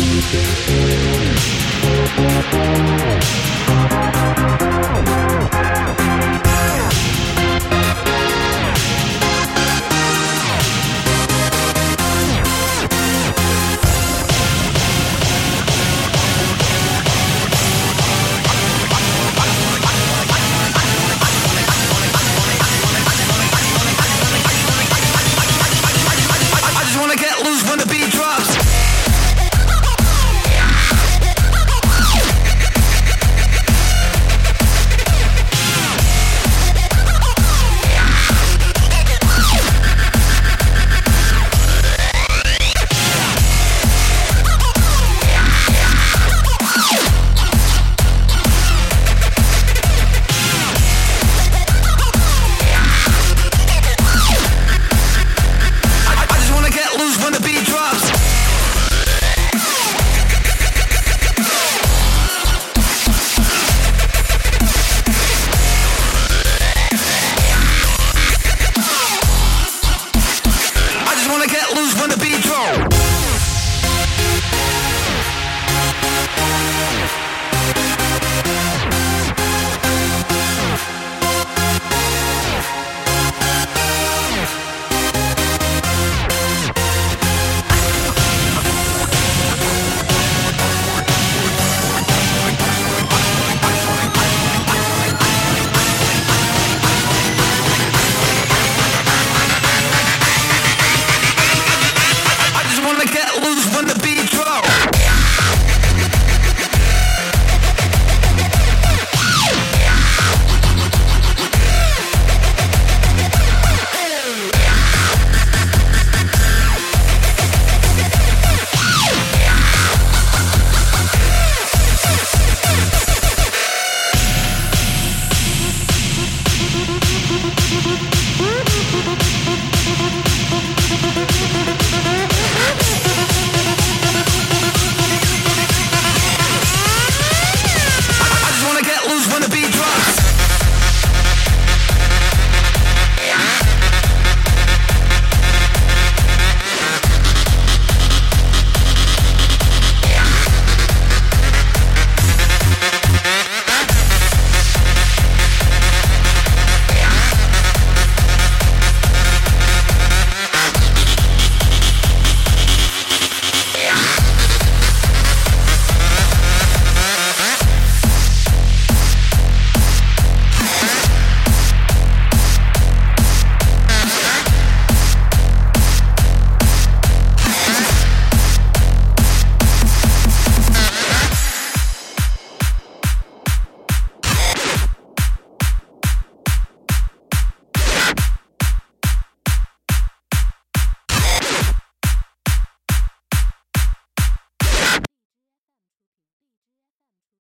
Thank you. When